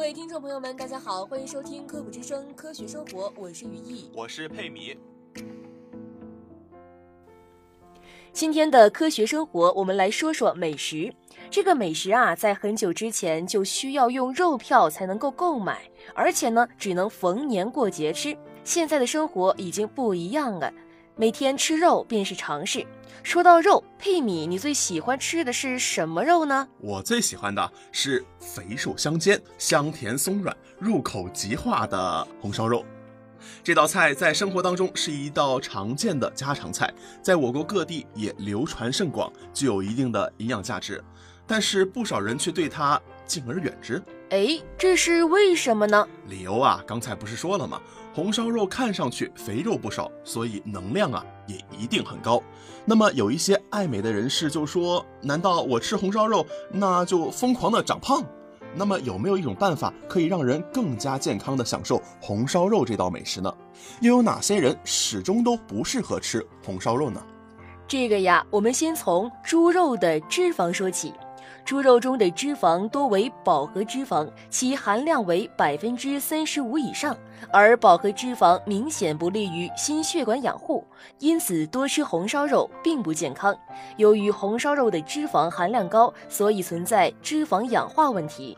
位听众朋友们，大家好，欢迎收听科普之声科学生活，我是于毅。我是佩米。今天的科学生活，我们来说说美食。这个美食啊，在很久之前就需要用肉票才能够购买，而且呢，只能逢年过节吃。现在的生活已经不一样了，每天吃肉便是常事。说到肉，佩米，你最喜欢吃的是什么肉呢？我最喜欢的是肥瘦相间、香甜松软、入口即化的红烧肉。这道菜在生活当中是一道常见的家常菜，在我国各地也流传甚广，具有一定的营养价值。但是不少人却对它敬而远之。哎，这是为什么呢？理由啊，刚才不是说了吗？红烧肉看上去肥肉不少，所以能量啊也一定很高。那么有一些爱美的人士就说：“难道我吃红烧肉那就疯狂的长胖？”那么有没有一种办法可以让人更加健康的享受红烧肉这道美食呢？又有哪些人始终都不适合吃红烧肉呢？这个呀，我们先从猪肉的脂肪说起。猪肉中的脂肪多为饱和脂肪，其含量为百分之三十五以上，而饱和脂肪明显不利于心血管养护，因此多吃红烧肉并不健康。由于红烧肉的脂肪含量高，所以存在脂肪氧化问题。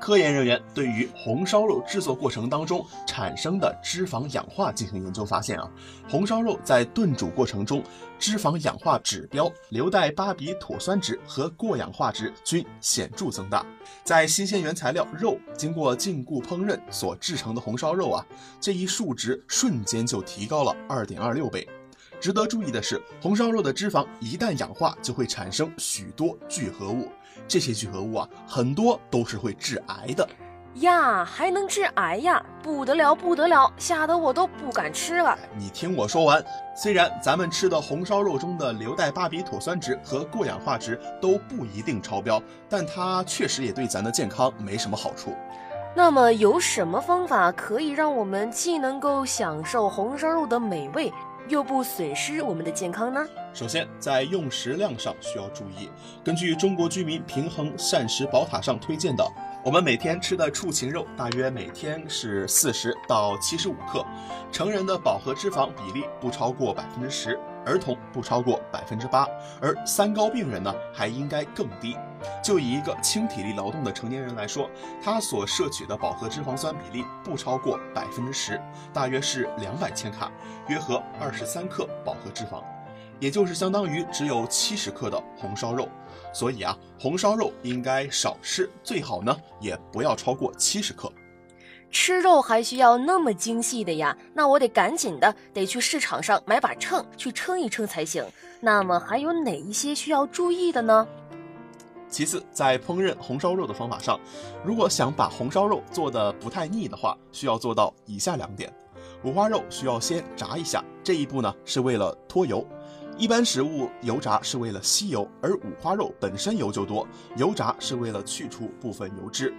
科研人员对于红烧肉制作过程当中产生的脂肪氧化进行研究，发现啊，红烧肉在炖煮过程中，脂肪氧化指标硫代巴比妥酸值和过氧化值均显著增大。在新鲜原材料肉经过禁锢烹饪所制成的红烧肉啊，这一数值瞬间就提高了二点二六倍。值得注意的是，红烧肉的脂肪一旦氧化，就会产生许多聚合物。这些聚合物啊，很多都是会致癌的呀，还能致癌呀？不得了，不得了，吓得我都不敢吃了。你听我说完，虽然咱们吃的红烧肉中的硫代巴比妥酸值和过氧化值都不一定超标，但它确实也对咱的健康没什么好处。那么，有什么方法可以让我们既能够享受红烧肉的美味？又不损失我们的健康呢？首先，在用食量上需要注意。根据中国居民平衡膳食宝塔上推荐的，我们每天吃的畜禽肉大约每天是四十到七十五克，成人的饱和脂肪比例不超过百分之十，儿童不超过百分之八，而三高病人呢还应该更低。就以一个轻体力劳动的成年人来说，他所摄取的饱和脂肪酸比例不超过百分之十，大约是两百千卡，约合二十三克饱和脂肪，也就是相当于只有七十克的红烧肉。所以啊，红烧肉应该少吃，最好呢也不要超过七十克。吃肉还需要那么精细的呀？那我得赶紧的得去市场上买把秤去称一称才行。那么还有哪一些需要注意的呢？其次，在烹饪红烧肉的方法上，如果想把红烧肉做得不太腻的话，需要做到以下两点：五花肉需要先炸一下，这一步呢是为了脱油。一般食物油炸是为了吸油，而五花肉本身油就多，油炸是为了去除部分油脂。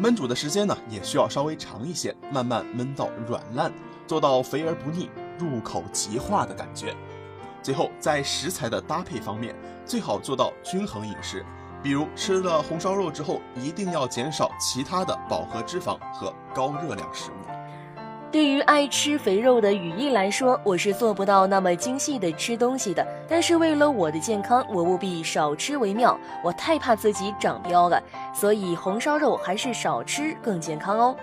焖煮的时间呢也需要稍微长一些，慢慢焖到软烂，做到肥而不腻、入口即化的感觉。最后，在食材的搭配方面，最好做到均衡饮食。比如吃了红烧肉之后，一定要减少其他的饱和脂肪和高热量食物。对于爱吃肥肉的羽翼来说，我是做不到那么精细的吃东西的。但是为了我的健康，我务必少吃为妙。我太怕自己长膘了，所以红烧肉还是少吃更健康哦。